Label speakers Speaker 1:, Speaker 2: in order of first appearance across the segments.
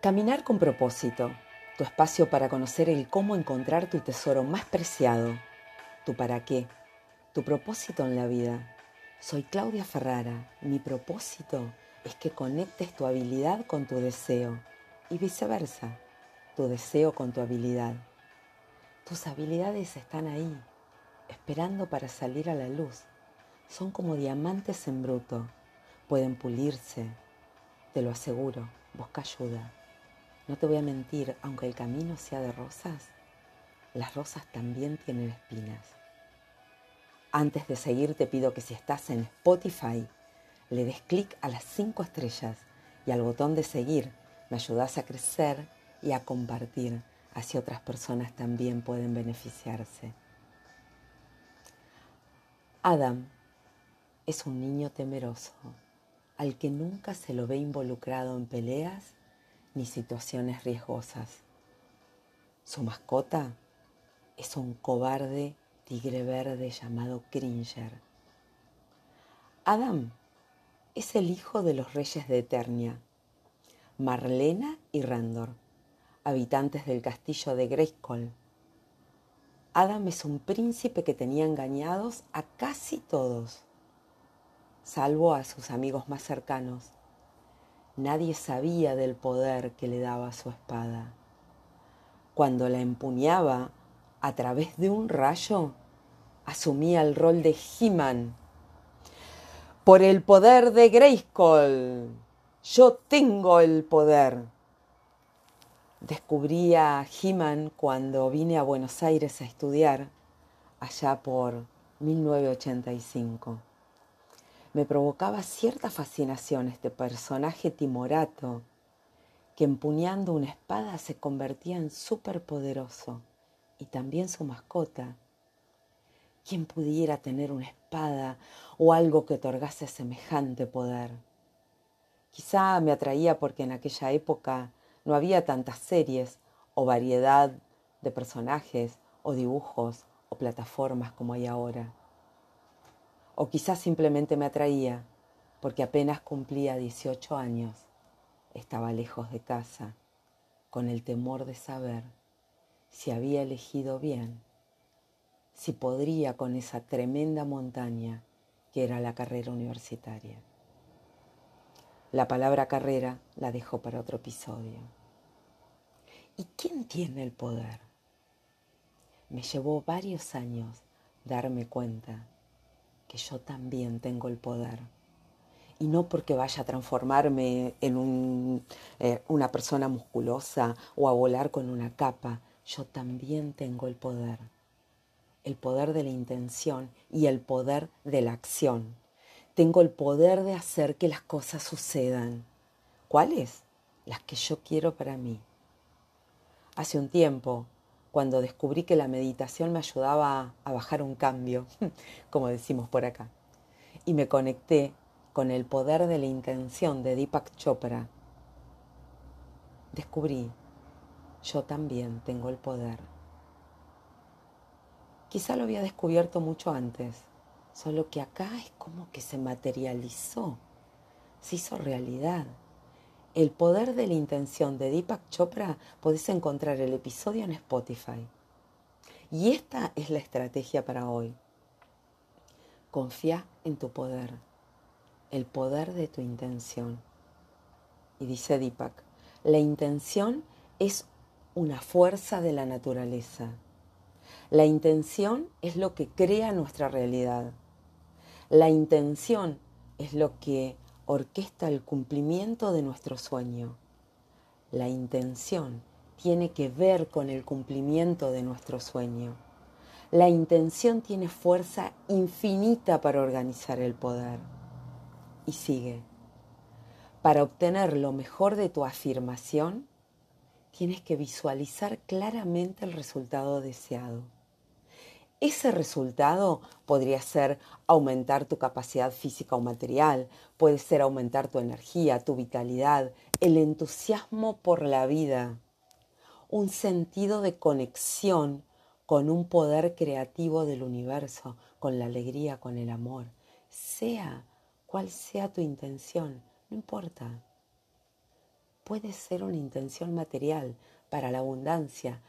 Speaker 1: Caminar con propósito, tu espacio para conocer el cómo encontrar tu tesoro más preciado, tu para qué, tu propósito en la vida. Soy Claudia Ferrara. Mi propósito es que conectes tu habilidad con tu deseo y viceversa, tu deseo con tu habilidad. Tus habilidades están ahí, esperando para salir a la luz. Son como diamantes en bruto. Pueden pulirse. Te lo aseguro. Busca ayuda. No te voy a mentir, aunque el camino sea de rosas, las rosas también tienen espinas. Antes de seguir te pido que si estás en Spotify, le des clic a las cinco estrellas y al botón de seguir. Me ayudas a crecer y a compartir, así otras personas también pueden beneficiarse. Adam es un niño temeroso, al que nunca se lo ve involucrado en peleas ni situaciones riesgosas. Su mascota es un cobarde tigre verde llamado Cringer. Adam es el hijo de los reyes de Eternia, Marlena y Randor, habitantes del castillo de Grayskull. Adam es un príncipe que tenía engañados a casi todos, salvo a sus amigos más cercanos, Nadie sabía del poder que le daba su espada. Cuando la empuñaba a través de un rayo, asumía el rol de He-Man. Por el poder de Grayskull, yo tengo el poder. Descubrí a He-Man cuando vine a Buenos Aires a estudiar, allá por 1985 me provocaba cierta fascinación este personaje timorato que empuñando una espada se convertía en superpoderoso y también su mascota. ¿Quién pudiera tener una espada o algo que otorgase semejante poder? Quizá me atraía porque en aquella época no había tantas series o variedad de personajes o dibujos o plataformas como hay ahora. O quizás simplemente me atraía porque apenas cumplía 18 años. Estaba lejos de casa, con el temor de saber si había elegido bien, si podría con esa tremenda montaña que era la carrera universitaria. La palabra carrera la dejo para otro episodio. ¿Y quién tiene el poder? Me llevó varios años darme cuenta que yo también tengo el poder. Y no porque vaya a transformarme en eh, una persona musculosa o a volar con una capa, yo también tengo el poder. El poder de la intención y el poder de la acción. Tengo el poder de hacer que las cosas sucedan. ¿Cuáles? Las que yo quiero para mí. Hace un tiempo cuando descubrí que la meditación me ayudaba a bajar un cambio, como decimos por acá. Y me conecté con el poder de la intención de Deepak Chopra. Descubrí, yo también tengo el poder. Quizá lo había descubierto mucho antes, solo que acá es como que se materializó, se hizo realidad. El poder de la intención de Deepak Chopra podés encontrar el episodio en Spotify. Y esta es la estrategia para hoy. Confía en tu poder, el poder de tu intención. Y dice Deepak, la intención es una fuerza de la naturaleza. La intención es lo que crea nuestra realidad. La intención es lo que orquesta el cumplimiento de nuestro sueño. La intención tiene que ver con el cumplimiento de nuestro sueño. La intención tiene fuerza infinita para organizar el poder. Y sigue. Para obtener lo mejor de tu afirmación, tienes que visualizar claramente el resultado deseado. Ese resultado podría ser aumentar tu capacidad física o material, puede ser aumentar tu energía, tu vitalidad, el entusiasmo por la vida, un sentido de conexión con un poder creativo del universo, con la alegría, con el amor. Sea cual sea tu intención, no importa. puede ser una intención material para la abundancia,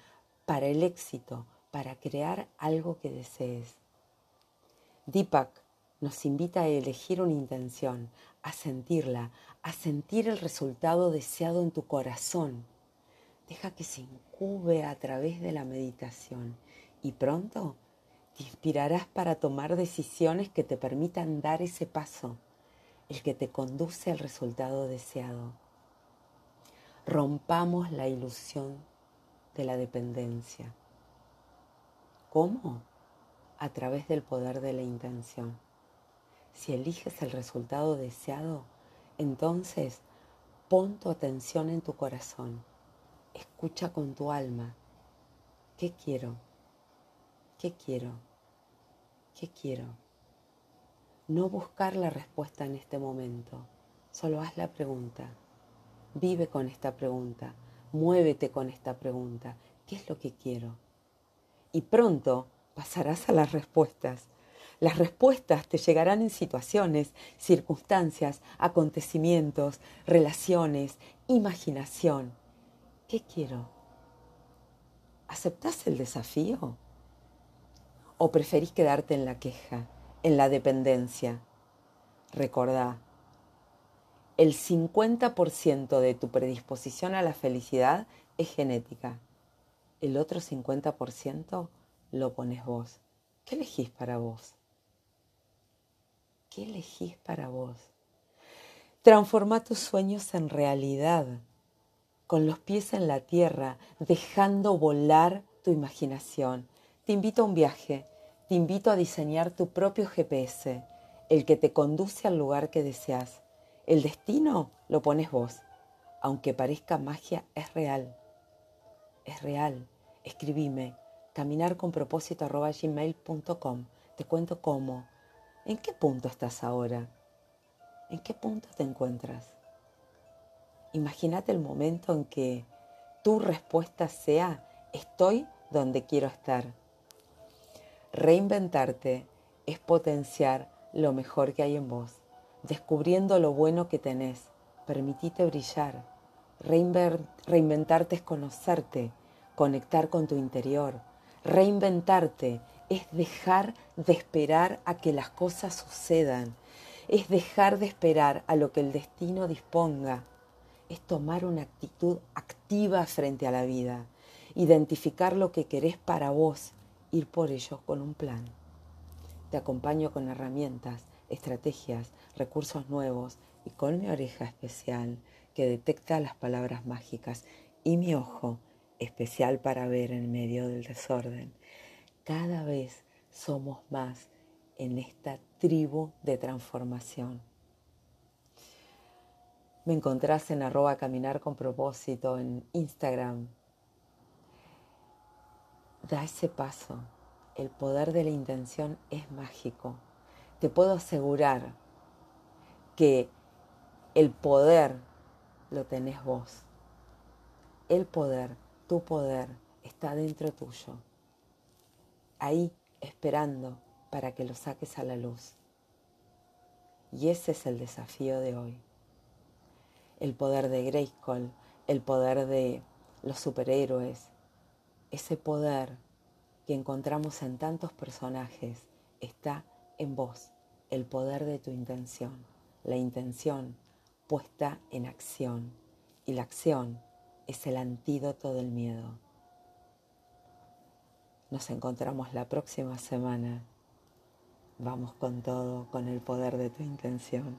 Speaker 1: para el éxito, para crear algo que desees. Deepak nos invita a elegir una intención, a sentirla, a sentir el resultado deseado en tu corazón. Deja que se incube a través de la meditación y pronto te inspirarás para tomar decisiones que te permitan dar ese paso, el que te conduce al resultado deseado. Rompamos la ilusión de la dependencia. ¿Cómo? A través del poder de la intención. Si eliges el resultado deseado, entonces pon tu atención en tu corazón. Escucha con tu alma. ¿Qué quiero? ¿Qué quiero? ¿Qué quiero? No buscar la respuesta en este momento, solo haz la pregunta. Vive con esta pregunta, muévete con esta pregunta. ¿Qué es lo que quiero? Y pronto pasarás a las respuestas. Las respuestas te llegarán en situaciones, circunstancias, acontecimientos, relaciones, imaginación. ¿Qué quiero? ¿Aceptás el desafío? ¿O preferís quedarte en la queja, en la dependencia? Recordá, el 50% de tu predisposición a la felicidad es genética. El otro 50% lo pones vos. ¿Qué elegís para vos? ¿Qué elegís para vos? Transforma tus sueños en realidad, con los pies en la tierra, dejando volar tu imaginación. Te invito a un viaje te invito a diseñar tu propio GPS, el que te conduce al lugar que deseas. El destino lo pones vos. Aunque parezca magia, es real. Es real. Escribime caminarconpropósito.gmail.com Te cuento cómo. ¿En qué punto estás ahora? ¿En qué punto te encuentras? Imagínate el momento en que tu respuesta sea estoy donde quiero estar Reinventarte es potenciar lo mejor que hay en vos, descubriendo lo bueno que tenés. Permitite brillar. reinventarte es conocerte, conectar con tu interior. Reinventarte es dejar de esperar a que las cosas sucedan. Es dejar de esperar a lo que el destino disponga. Es tomar una actitud activa frente a la vida. Identificar lo que querés para vos ir por ellos con un plan. Te acompaño con herramientas, estrategias, recursos nuevos y con mi oreja especial que detecta las palabras mágicas y mi ojo especial para ver en medio del desorden. Cada vez somos más en esta tribu de transformación. Me encontrás en arroba caminar con propósito en Instagram, Da ese paso. El poder de la intención es mágico. Te puedo asegurar que el poder lo tenés vos. El poder, tu poder, está dentro tuyo. Ahí esperando para que lo saques a la luz. Y ese es el desafío de hoy. El poder de Grayskull, el poder de los superhéroes, ese poder que encontramos en tantos personajes está en vos, el poder de tu intención, la intención puesta en acción y la acción es el antídoto del miedo. Nos encontramos la próxima semana. Vamos con todo, con el poder de tu intención.